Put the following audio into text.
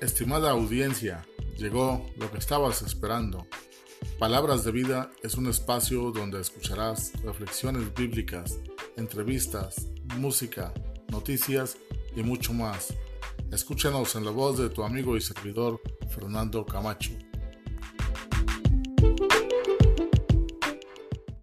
Estimada audiencia, llegó lo que estabas esperando. Palabras de Vida es un espacio donde escucharás reflexiones bíblicas, entrevistas, música, noticias y mucho más. Escúchanos en la voz de tu amigo y servidor Fernando Camacho.